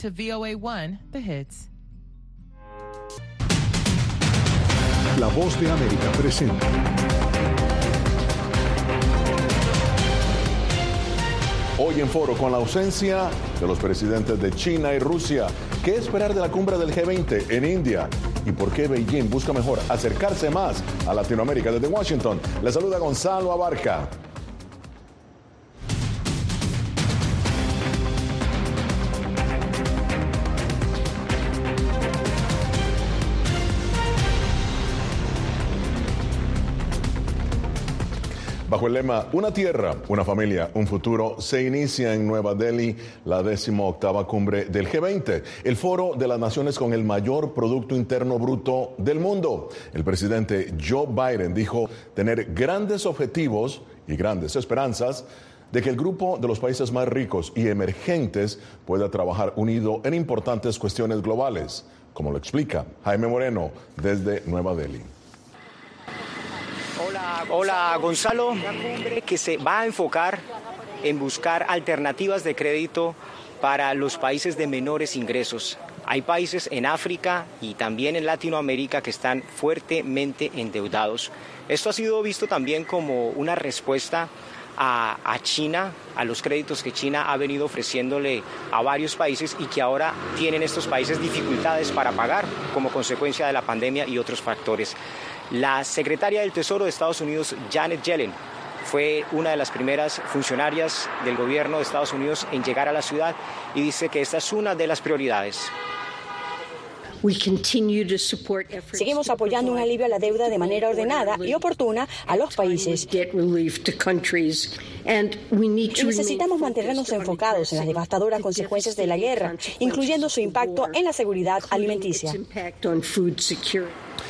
To VOA1, The Hits. La voz de América presenta. Hoy en foro con la ausencia de los presidentes de China y Rusia. ¿Qué esperar de la cumbre del G20 en India? ¿Y por qué Beijing busca mejor acercarse más a Latinoamérica desde Washington? Le saluda Gonzalo Abarca. El lema Una tierra, una familia, un futuro, se inicia en Nueva Delhi la octava cumbre del G20, el foro de las naciones con el mayor Producto Interno Bruto del mundo. El presidente Joe Biden dijo tener grandes objetivos y grandes esperanzas de que el grupo de los países más ricos y emergentes pueda trabajar unido en importantes cuestiones globales, como lo explica Jaime Moreno desde Nueva Delhi. Hola Gonzalo, que se va a enfocar en buscar alternativas de crédito para los países de menores ingresos. Hay países en África y también en Latinoamérica que están fuertemente endeudados. Esto ha sido visto también como una respuesta a, China, a los créditos que China ha venido ofreciéndole a varios países y que ahora tienen estos países dificultades para pagar como consecuencia de la pandemia y otros factores. La secretaria del Tesoro de Estados Unidos, Janet Yellen, fue una de las primeras funcionarias del gobierno de Estados Unidos en llegar a la ciudad y dice que esta es una de las prioridades. Seguimos apoyando un alivio a la deuda de manera ordenada y oportuna a los países. Y necesitamos mantenernos enfocados en las devastadoras consecuencias de la guerra, incluyendo su impacto en la seguridad alimenticia.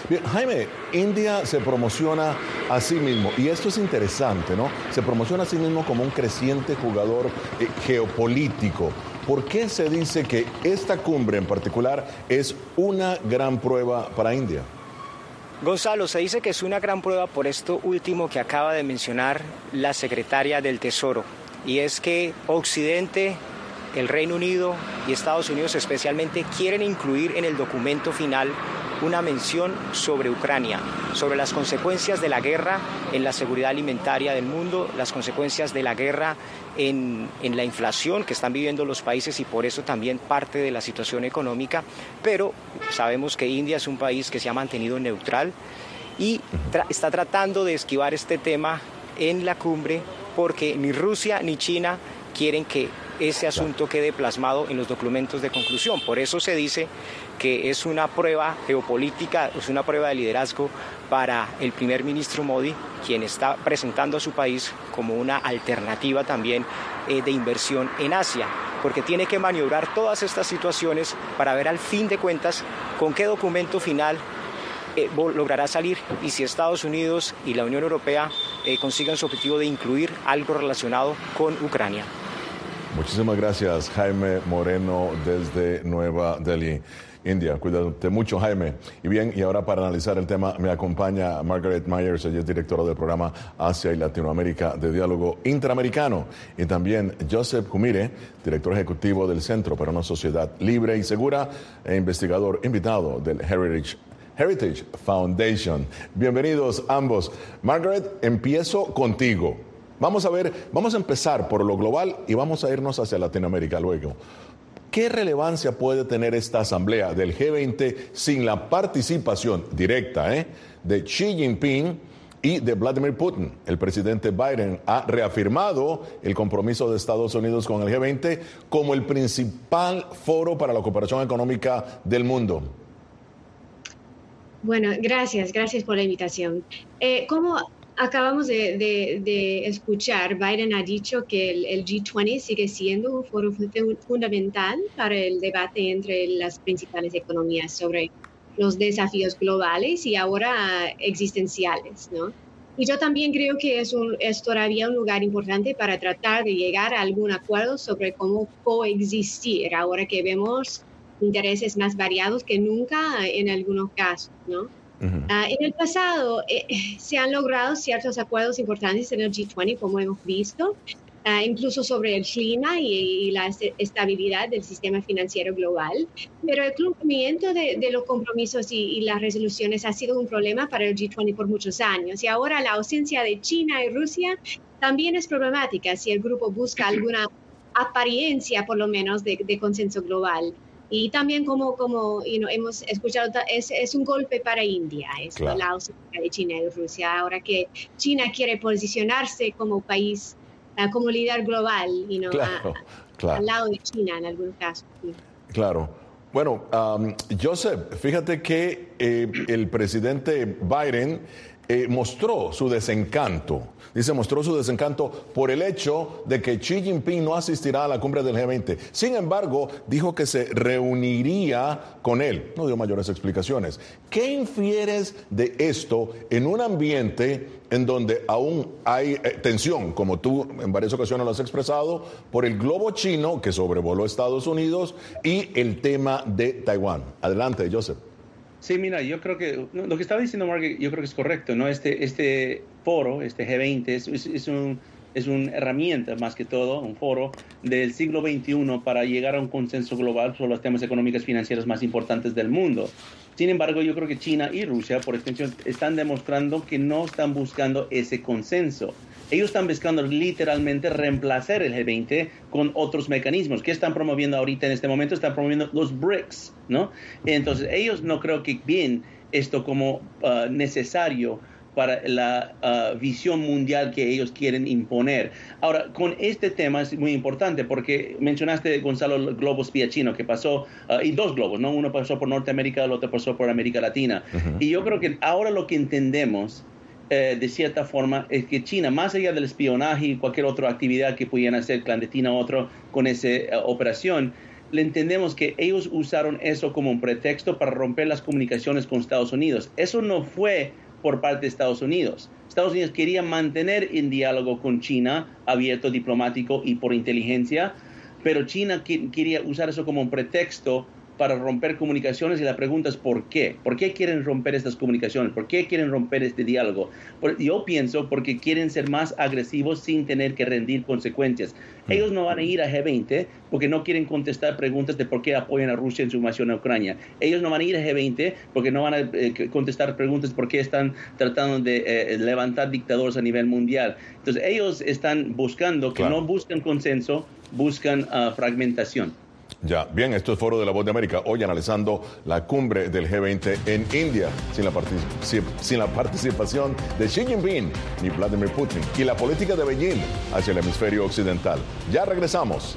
Bien, Jaime, India se promociona a sí mismo, y esto es interesante, ¿no? Se promociona a sí mismo como un creciente jugador eh, geopolítico. ¿Por qué se dice que esta cumbre en particular es una gran prueba para India? Gonzalo, se dice que es una gran prueba por esto último que acaba de mencionar la secretaria del Tesoro, y es que Occidente, el Reino Unido y Estados Unidos especialmente quieren incluir en el documento final una mención sobre Ucrania, sobre las consecuencias de la guerra en la seguridad alimentaria del mundo, las consecuencias de la guerra en, en, la inflación que están viviendo los países y por eso también parte de la situación económica, pero sabemos que India es un país que se ha mantenido neutral y está tratando de esquivar este tema en la cumbre porque ni Rusia ni China quieren que ese asunto quede plasmado en los documentos de conclusión. Por eso se dice que es una prueba geopolítica, es una prueba de liderazgo para el primer ministro Modi, quien está presentando a su país como una alternativa también eh, de inversión en Asia, porque tiene que maniobrar todas estas situaciones para ver al fin de cuentas con qué documento final eh, logrará salir y si Estados Unidos y la Unión Europea eh, consigan su objetivo de incluir algo relacionado con Ucrania. Muchísimas gracias, Jaime Moreno, desde Nueva Delhi. India. Cuídate mucho, Jaime. Y bien, y ahora para analizar el tema me acompaña Margaret Myers, ella es directora del programa Asia y Latinoamérica de Diálogo Interamericano. Y también Joseph Humire, director ejecutivo del Centro para una Sociedad Libre y Segura e investigador invitado del Heritage Heritage Foundation. Bienvenidos ambos. Margaret, empiezo contigo. Vamos a ver, vamos a empezar por lo global y vamos a irnos hacia Latinoamérica luego. ¿Qué relevancia puede tener esta asamblea del G20 sin la participación directa eh, de Xi Jinping y de Vladimir Putin? El presidente Biden ha reafirmado el compromiso de Estados Unidos con el G20 como el principal foro para la cooperación económica del mundo. Bueno, gracias, gracias por la invitación. Eh, como acabamos de, escuchar, Biden ha dicho que el, el, G20 sigue siendo un foro fundamental para el debate entre las principales economías sobre los desafíos globales y ahora existenciales, ¿no? Y yo también creo que es, es todavía un lugar importante para tratar de llegar a algún acuerdo sobre cómo coexistir, ahora que vemos intereses más variados que nunca en algunos casos, ¿no? Uh -huh. uh, en el pasado eh, se han logrado ciertos acuerdos importantes en el G20, como hemos visto, Ah, incluso sobre el clima y, la estabilidad del sistema financiero global. Pero el cumplimiento de, los compromisos y, las resoluciones ha sido un problema para el G20 por muchos años. Y ahora la ausencia de China y Rusia también es problemática si el grupo busca alguna apariencia, por lo menos, de, consenso global. Y también como, como hemos escuchado, es, es, un golpe para India, es la ausencia de China y Rusia. Ahora que China quiere posicionarse como país como líder global, y al lado de China en algunos casos. Claro. Bueno, Joseph, fíjate que eh, el presidente Biden eh, mostró su desencanto. Dice, mostró su desencanto por el hecho de que Xi Jinping no asistirá a la cumbre del G20. Sin embargo, dijo que se reuniría con él. No dio mayores explicaciones. ¿Qué infieres de esto en un ambiente en donde aún hay eh, tensión, como tú en varias ocasiones lo has expresado, por el globo chino que sobrevoló Estados Unidos y el tema de Taiwán? Adelante, Joseph. Sí, mira, yo creo que lo que estaba diciendo Mark, yo creo que es correcto, ¿no? Este, este foro, este G20, es, es, un, es una herramienta más que todo, un foro del siglo XXI para llegar a un consenso global sobre los temas económicos y financieros más importantes del mundo. Sin embargo, yo creo que China y Rusia, por extensión, están demostrando que no están buscando ese consenso. Ellos están buscando literalmente reemplazar el G20 con otros mecanismos. ¿Qué están promoviendo ahorita en este momento? Están promoviendo los BRICS, ¿no? Entonces, ellos no creo que ven esto como ah, necesario para la ah, visión mundial que ellos quieren imponer. Ahora, con este tema es muy importante porque mencionaste, Gonzalo, el globo espía chino que pasó, ah, y dos globos, ¿no? Uno pasó por Norteamérica, el otro pasó por América Latina. Y yo creo que ahora lo que entendemos eh, de cierta forma, es que China, más allá del espionaje y cualquier otra actividad que pudieran hacer clandestina otro con esa eh, operación, le entendemos que ellos usaron eso como un pretexto para romper las comunicaciones con Estados Unidos. Eso no fue por parte de Estados Unidos. Estados Unidos quería mantener en diálogo con China, abierto, diplomático y por inteligencia, pero China quería usar eso como un pretexto para romper comunicaciones y la pregunta es ¿por qué? ¿Por qué quieren romper estas comunicaciones? ¿Por qué quieren romper este diálogo? yo pienso porque quieren ser más agresivos sin tener que rendir consecuencias. Mm. Ellos no van a ir a G20 porque no quieren contestar preguntas de por qué apoyan a Rusia en su invasión a Ucrania. Ellos no van a ir a G20 porque no van a eh, contestar preguntas de por qué están tratando de eh, levantar dictadores a nivel mundial. Entonces ellos están buscando que no buscan consenso, buscan ah, fragmentación. Ya, bien, esto es Foro de la Voz de América, hoy analizando la cumbre del G20 en India, sin la, sin la participación de Xi Jinping ni Vladimir Putin, y la política de Beijing hacia el hemisferio occidental. Ya regresamos.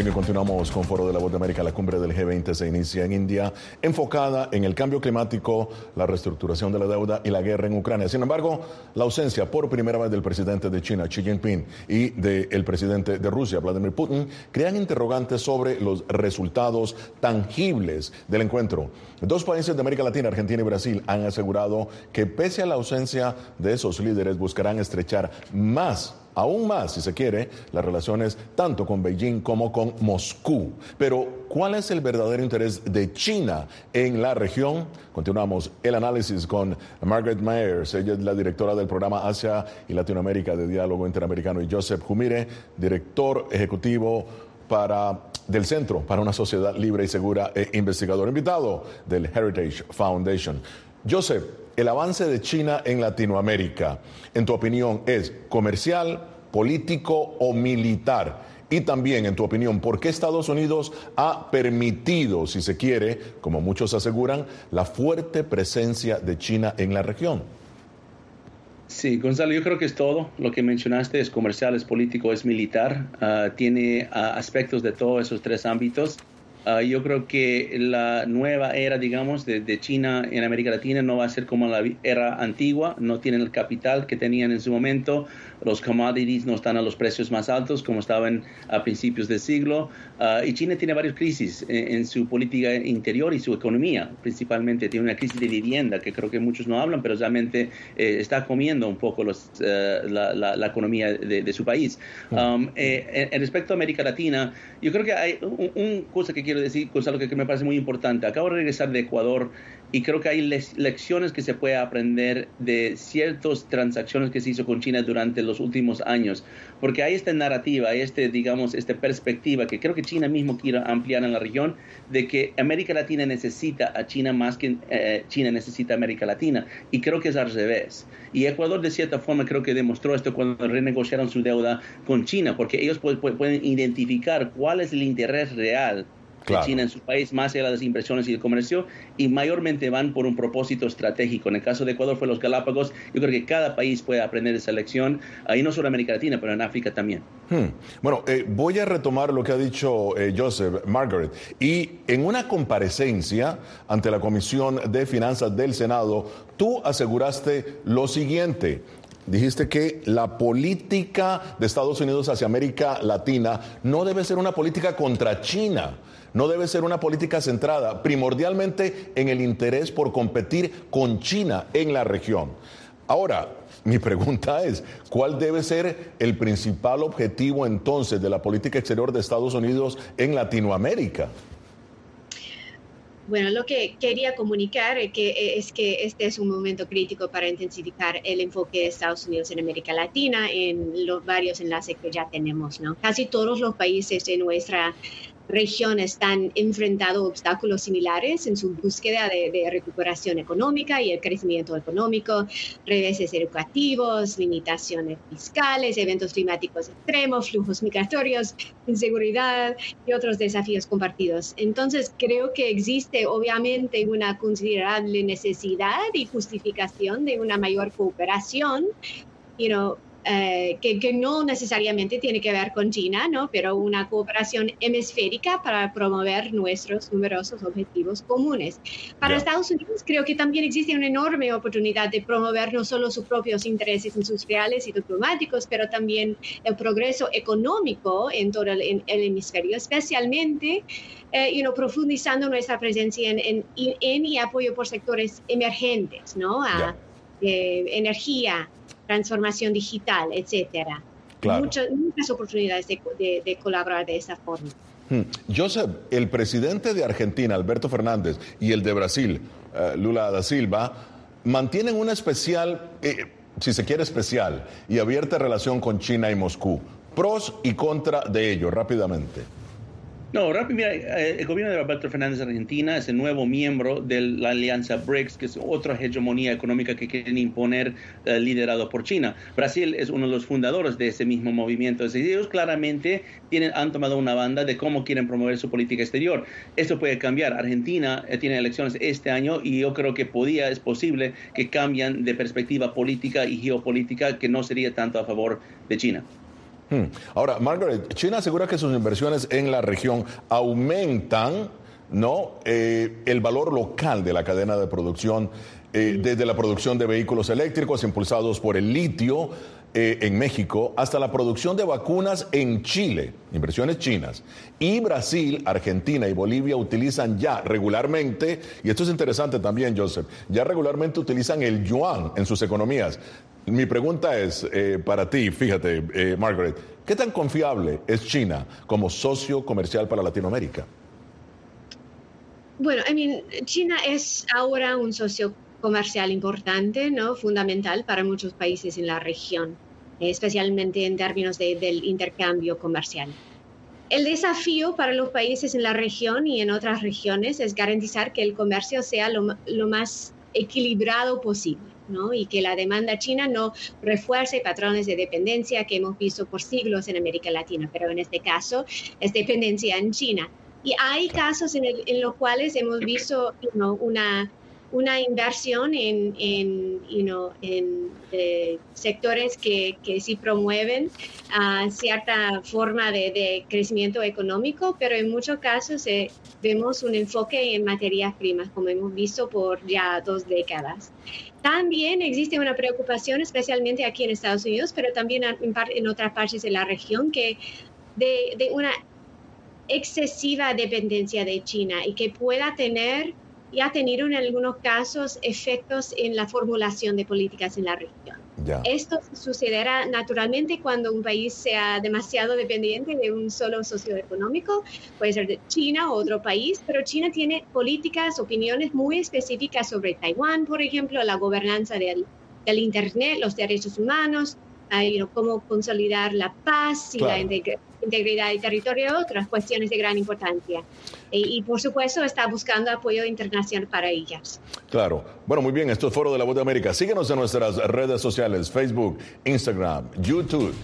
Bien, que continuamos con Foro de la Voz de América. La cumbre del G20 se inicia en India, enfocada en el cambio climático, la reestructuración de la deuda y la guerra en Ucrania. Sin embargo, la ausencia por primera vez del presidente de China, Xi Jinping, y del presidente de Rusia, Vladimir Putin, crean interrogantes sobre los resultados tangibles del encuentro. Dos países de América Latina, Argentina y Brasil, han asegurado que pese a la ausencia de esos líderes, buscarán estrechar más aún más, si se quiere, las relaciones tanto con Beijing como con Moscú. Pero, ¿cuál es el verdadero interés de China en la región? Continuamos el análisis con Margaret Myers, ella es la directora del programa Asia y Latinoamérica de Diálogo Interamericano, y Joseph Jumire, director ejecutivo para, del Centro para una Sociedad Libre y Segura e investigador invitado del Heritage Foundation. Joseph, el avance de China en Latinoamérica, en tu opinión, es comercial, político o militar? Y también, en tu opinión, ¿por qué Estados Unidos ha permitido, si se quiere, como muchos aseguran, la fuerte presencia de China en la región? Sí, Gonzalo, yo creo que es todo. Lo que mencionaste es comercial, es político, es militar. Ah, tiene ah, aspectos de todos esos tres ámbitos. Ah, yo creo que la nueva era, digamos, de, de, China en América Latina no va a ser como la era antigua, no tienen el capital que tenían en su momento, los commodities no están a los precios más altos como estaban a principios del siglo. Uh, y China tiene varias crisis en, su política interior y su economía, principalmente. Tiene una crisis de vivienda que creo que muchos no hablan, pero realmente eh, está comiendo un poco los, uh, la, la, la, economía de, de su país. Um, eh, en, respecto a América Latina, yo creo que hay una un cosa que quiero decir, Gonzalo, que, que me parece muy importante. Acabo de regresar de Ecuador y creo que hay lecciones que se puede aprender de ciertas transacciones que se hizo con China durante los últimos años, porque hay esta narrativa, hay este, digamos, esta perspectiva que creo que China mismo quiere ampliar en la región, de que América Latina necesita a China más que eh, China necesita a América Latina, y creo que es al revés. Y Ecuador de cierta forma creo que demostró esto cuando renegociaron su deuda con China, porque ellos pueden identificar cuál es el interés real China en su país, más allá de las inversiones y el comercio, y mayormente van por un propósito estratégico. En el caso de Ecuador fue los Galápagos. Yo creo que cada país puede aprender esa lección, ahí no solo en América Latina, pero en África también. Hmm. Bueno, eh, voy a retomar lo que ha dicho eh, Joseph, Margaret, y en una comparecencia ante la Comisión de Finanzas del Senado, tú aseguraste lo siguiente. Dijiste que la política de Estados Unidos hacia América Latina no debe ser una política contra China, no debe ser una política centrada primordialmente en el interés por competir con China en la región. Ahora, mi pregunta es, ¿cuál debe ser el principal objetivo entonces de la política exterior de Estados Unidos en Latinoamérica? Bueno, lo que quería comunicar es que, es que este es un momento crítico para intensificar el enfoque de Estados Unidos en América Latina en los varios enlaces que ya tenemos, ¿no? Casi todos los países de nuestra regiones están enfrentando obstáculos similares en su búsqueda de, recuperación económica y el crecimiento económico, reveses educativos, limitaciones fiscales, eventos climáticos extremos, flujos migratorios, inseguridad y otros desafíos compartidos. Entonces, creo que existe obviamente una considerable necesidad y justificación de una mayor cooperación you know, eh, que, no necesariamente tiene que ver con China, ¿no? pero una cooperación hemisférica para promover nuestros numerosos objetivos comunes. Para Estados Unidos creo que también existe una enorme oportunidad de promover no solo sus propios intereses industriales y diplomáticos, pero también el progreso económico en todo el, hemisferio, especialmente eh, profundizando nuestra presencia en, en, y apoyo por sectores emergentes, ¿no? A, eh, energía, transformación digital, etcétera. Muchas, muchas oportunidades de, colaborar de esa forma. Hmm. Joseph, el presidente de Argentina, Alberto Fernández, y el de Brasil, eh, Lula da Silva, mantienen una especial, eh, si se quiere especial, y abierta relación con China y Moscú. Pros y contra de ello, rápidamente. No, mira, eh, el gobierno de Roberto Fernández de Argentina es el nuevo miembro de la alianza BRICS, que es otra hegemonía económica que quieren imponer eh, liderado por China. Brasil es uno de los fundadores de ese mismo movimiento. Es decir, ellos claramente tienen, han tomado una banda de cómo quieren promover su política exterior. Esto puede cambiar. Argentina eh, tiene elecciones este año y yo creo que podía, es posible que cambien de perspectiva política y geopolítica que no sería tanto a favor de China. Hmm. Ahora, Margaret, China asegura que sus inversiones en la región aumentan ¿no? Eh, el valor local de la cadena de producción, eh, desde la producción de vehículos eléctricos impulsados por el litio eh, en México hasta la producción de vacunas en Chile, inversiones chinas. Y Brasil, Argentina y Bolivia utilizan ya regularmente, y esto es interesante también, Joseph, ya regularmente utilizan el yuan en sus economías. Mi pregunta es eh, para ti, fíjate, eh, Margaret, ¿qué tan confiable es China como socio comercial para Latinoamérica? Bueno, I mean, China es ahora un socio comercial importante, ¿no? Fundamental para muchos países en la región, especialmente en términos del intercambio comercial. El desafío para los países en la región y en otras regiones es garantizar que el comercio sea lo más equilibrado posible y que la demanda china no refuerce patrones de dependencia que hemos visto por siglos en América Latina, pero en este caso es dependencia en China. Y hay casos en, los cuales hemos visto una, una inversión en, en, en eh, sectores que, que, sí promueven uh, cierta forma de, de, crecimiento económico, pero en muchos casos eh, vemos un enfoque en materias primas, como hemos visto por ya dos décadas. También existe una preocupación, especialmente aquí en Estados Unidos, pero también en, otras partes de la región, que de, una excesiva dependencia de China y que pueda tener y ha tenido en algunos casos efectos en la formulación de políticas en la región. Esto sucederá naturalmente cuando un país sea demasiado dependiente de un solo socio económico, puede ser de China o otro país, pero China tiene políticas, opiniones muy específicas sobre Taiwán, por ejemplo, la gobernanza del, del Internet, los derechos humanos, cómo consolidar la paz y la integridad del territorio, otras cuestiones de gran importancia. Y, por supuesto está buscando apoyo internacional para ellas. Claro. Bueno, muy bien, esto es Foro de la Voz de América. Síguenos en nuestras redes sociales, Facebook, Instagram, YouTube.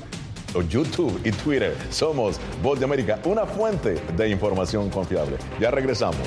YouTube y Twitter. Somos Voz de América, una fuente de información confiable. Ya regresamos.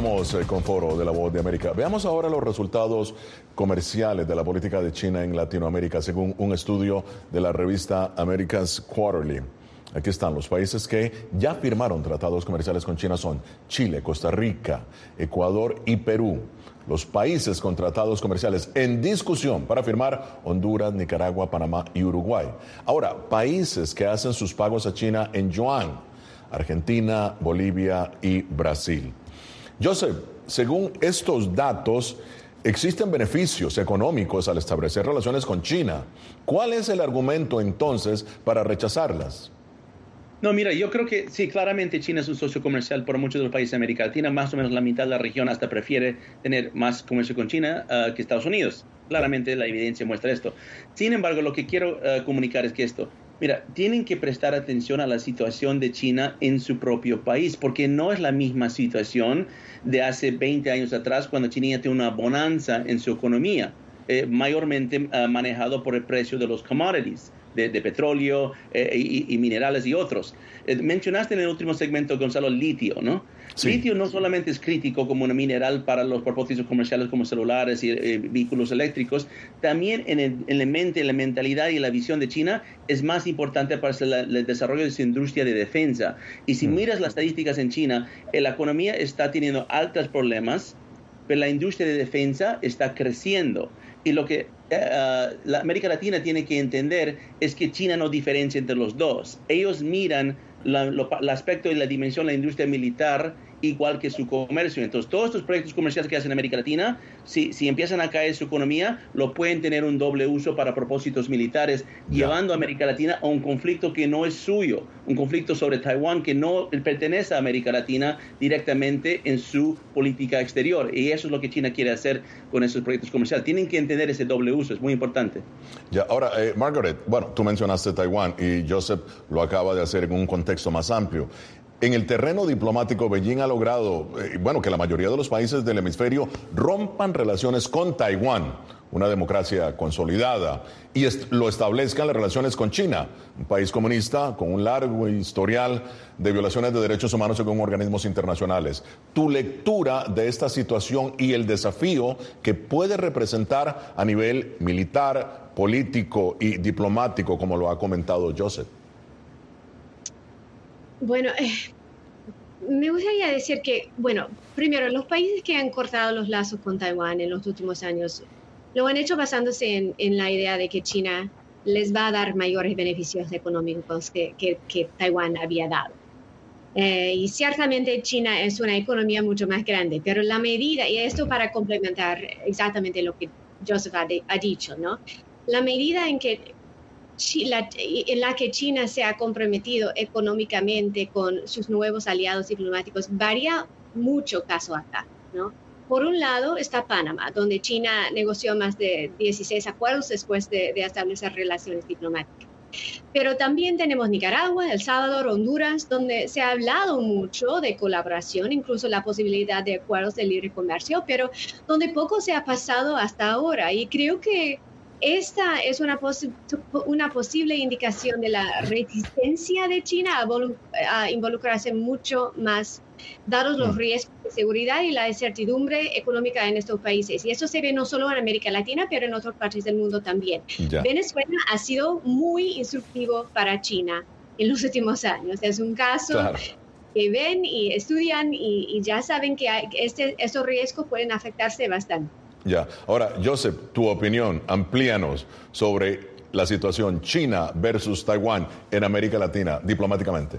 Continuamos eh, con Foro de la Voz de América. Veamos ahora los resultados comerciales de la política de China en Latinoamérica, según un estudio de la revista America's Quarterly. Aquí están los países que ya firmaron tratados comerciales con China son Chile, Costa Rica, Ecuador y Perú. Los países con tratados comerciales en discusión para firmar Honduras, Nicaragua, Panamá y Uruguay. Ahora, países que hacen sus pagos a China en yuan, Argentina, Bolivia y Brasil. Joseph, según estos datos, existen beneficios económicos al establecer relaciones con China. ¿Cuál es el argumento entonces para rechazarlas? No, mira, yo creo que sí, claramente China es un socio comercial por muchos de los países de América Latina. Más o menos la mitad de la región hasta prefiere tener más comercio con China uh, que Estados Unidos. Claramente la evidencia muestra esto. Sin embargo, lo que quiero uh, comunicar es que esto, Mira, tienen que prestar atención a la situación de China en su propio país, porque no es la misma situación de hace 20 años atrás, cuando China tiene una bonanza en su economía, eh, mayormente uh, manejado por el precio de los commodities de, petróleo eh, y, minerales y otros. Eh, mencionaste en el último segmento, Gonzalo, litio, ¿no? Litio no solamente es crítico como un mineral para los propósitos comerciales como celulares y eh, vehículos eléctricos, también en, el, la mente, la mentalidad y la visión de China es más importante para el, desarrollo de su industria de defensa. Y si mm. miras las estadísticas en China, la economía está teniendo altos problemas, pero la industria de defensa está creciendo. Y lo que uh, la América Latina tiene que entender es que China no diferencia entre los dos. Ellos miran el aspecto y la dimensión de la industria militar igual que su comercio. Entonces, todos estos proyectos comerciales que hacen en América Latina, si, si empiezan a caer su economía, lo pueden tener un doble uso para propósitos militares, llevando a América Latina a un conflicto que no es suyo, un conflicto sobre Taiwán que no pertenece a América Latina directamente en su política exterior. Y eso es lo que China quiere hacer con esos proyectos comerciales. Tienen que entender ese doble uso, es muy importante. Ya, ahora, eh, Margaret, bueno, tú mencionaste Taiwán y Joseph lo acaba de hacer en un contexto más amplio. En el terreno diplomático, Beijing ha logrado, eh, bueno, que la mayoría de los países del hemisferio rompan relaciones con Taiwán, una democracia consolidada, y lo establezcan las relaciones con China, un país comunista con un largo historial de violaciones de derechos humanos según organismos internacionales. Tu lectura de esta situación y el desafío que puede representar a nivel militar, político y diplomático, como lo ha comentado Joseph. Bueno, eh, me gustaría decir que, bueno, primero, los países que han cortado los lazos con Taiwán en los últimos años lo han hecho basándose en, la idea de que China les va a dar mayores beneficios económicos que, que, Taiwán había dado. Eh, y ciertamente China es una economía mucho más grande, pero la medida, y esto para complementar exactamente lo que Joseph ha dicho, ¿no? La medida en que en la que China se ha comprometido económicamente con sus nuevos aliados diplomáticos varía mucho caso acá, ¿no? Por un lado está Panamá, donde China negoció más de 16 acuerdos después de, de establecer relaciones diplomáticas. Pero también tenemos Nicaragua, El Salvador, Honduras, donde se ha hablado mucho de colaboración, incluso la posibilidad de acuerdos de libre comercio, pero donde poco se ha pasado hasta ahora. Y creo que esta es una, una posible indicación de la resistencia de China a, involucrarse mucho más, dados los mm. riesgos de seguridad y la incertidumbre económica en estos países. Y eso se ve no solo en América Latina, pero en otras partes del mundo también. Venezuela ha sido muy instructivo para China en los últimos años. Es un caso que ven y estudian y, ya saben que este, estos riesgos pueden afectarse bastante. Ya. Ahora, Joseph, tu opinión, amplíanos sobre la situación China versus Taiwán en América Latina diplomáticamente.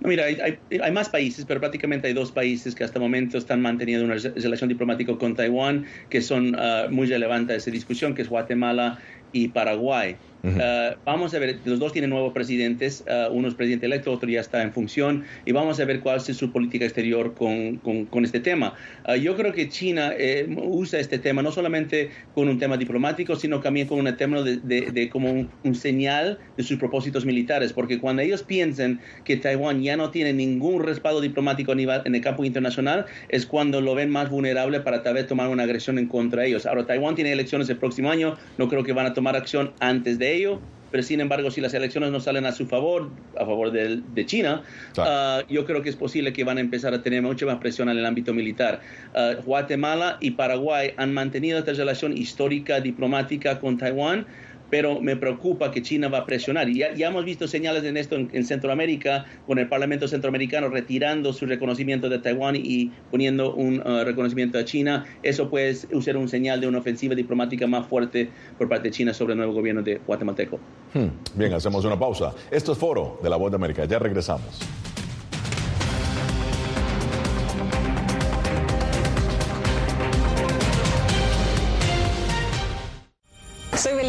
mira, hay, más países, pero prácticamente hay dos países que hasta el momento están manteniendo una relación diplomática con Taiwán que son ah, muy relevantes a esa discusión, que es Guatemala y Paraguay. Uh, vamos a ver, los dos tienen nuevos presidentes, uh, uno es presidente electo, otro ya está en función, y vamos a ver cuál es su política exterior con, con, este tema. Uh, yo creo que China eh, usa este tema no solamente con un tema diplomático, sino también con un tema de, de, como un, señal de sus propósitos militares, porque cuando ellos piensan que Taiwán ya no tiene ningún respaldo diplomático en el campo internacional, es cuando lo ven más vulnerable para tal vez tomar una agresión en contra de ellos. Ahora, Taiwán tiene elecciones el próximo año, no creo que van a tomar acción antes de ello, pero sin embargo, si las elecciones no salen a su favor, a favor de, de China, ah, yo creo que es posible que van a empezar a tener mucha más presión en el ámbito militar. Ah, Guatemala y Paraguay han mantenido esta relación histórica diplomática con Taiwán pero me preocupa que China va a presionar. Y ya, hemos visto señales en esto en, Centroamérica, con el Parlamento Centroamericano retirando su reconocimiento de Taiwán y poniendo un uh, reconocimiento a China. Eso puede ser un señal de una ofensiva diplomática más fuerte por parte de China sobre el nuevo gobierno de guatemalteco. Hmm. Bien, hacemos una pausa. Esto es Foro de la Voz de América. Ya regresamos.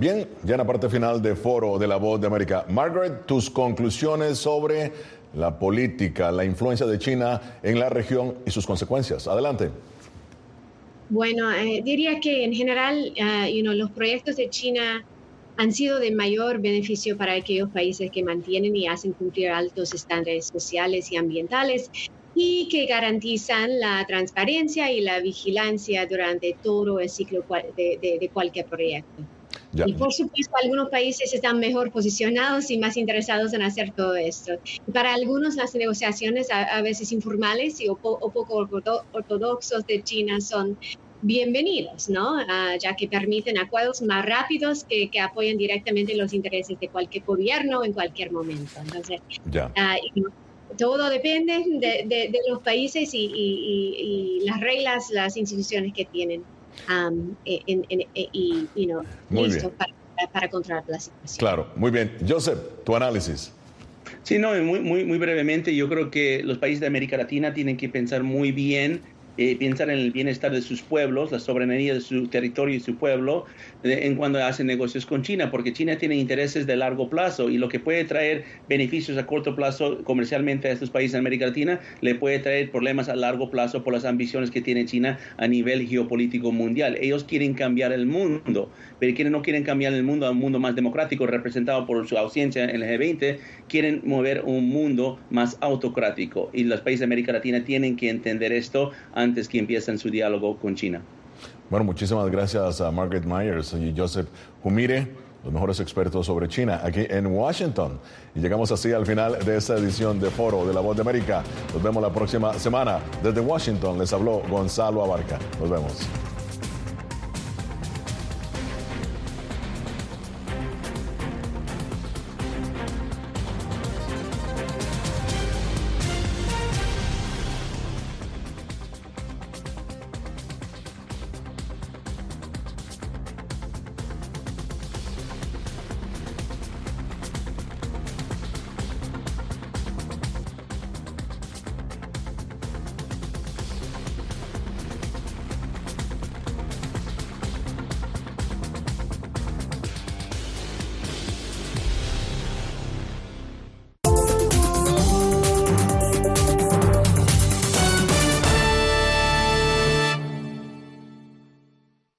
Bien, ya en la parte final de Foro de la Voz de América. Margaret, tus conclusiones sobre la política, la influencia de China en la región y sus consecuencias. Adelante. Bueno, eh, diría que en general, uh, los proyectos de China han sido de mayor beneficio para aquellos países que mantienen y hacen cumplir altos estándares sociales y ambientales y que garantizan la transparencia y la vigilancia durante todo el ciclo de cualquier proyecto. Y por supuesto, algunos países están mejor posicionados y más interesados en hacer todo esto. Para algunos, las negociaciones a, veces informales y o, poco ortodoxos de China son bienvenidos, ¿no? Ah, ya que permiten acuerdos más rápidos que, que, apoyan directamente los intereses de cualquier gobierno en cualquier momento. Entonces, ah, todo depende de, los países y, y, las reglas, las instituciones que tienen. Um, en, y listo para, para, controlar la situación. Claro, muy bien. Joseph, tu análisis. Sí, no, muy, muy, muy brevemente, yo creo que los países de América Latina tienen que pensar muy bien eh, pensar en el bienestar de sus pueblos, la soberanía de su territorio y su pueblo en cuando hacen negocios con China, porque China tiene intereses de largo plazo y lo que puede traer beneficios a corto plazo comercialmente a estos países de América Latina le puede traer problemas a largo plazo por las ambiciones que tiene China a nivel geopolítico mundial. Ellos quieren cambiar el mundo, pero quienes no quieren cambiar el mundo a un mundo más democrático representado por su ausencia en el G20, quieren mover un mundo más autocrático y los países de América Latina tienen que entender esto antes que empiecen su diálogo con China. Bueno, muchísimas gracias a Margaret Myers y Joseph Humire, los mejores expertos sobre China aquí en Washington. Y llegamos así al final de esta edición de Foro de la Voz de América. Nos vemos la próxima semana. Desde Washington les habló Gonzalo Abarca. Nos vemos.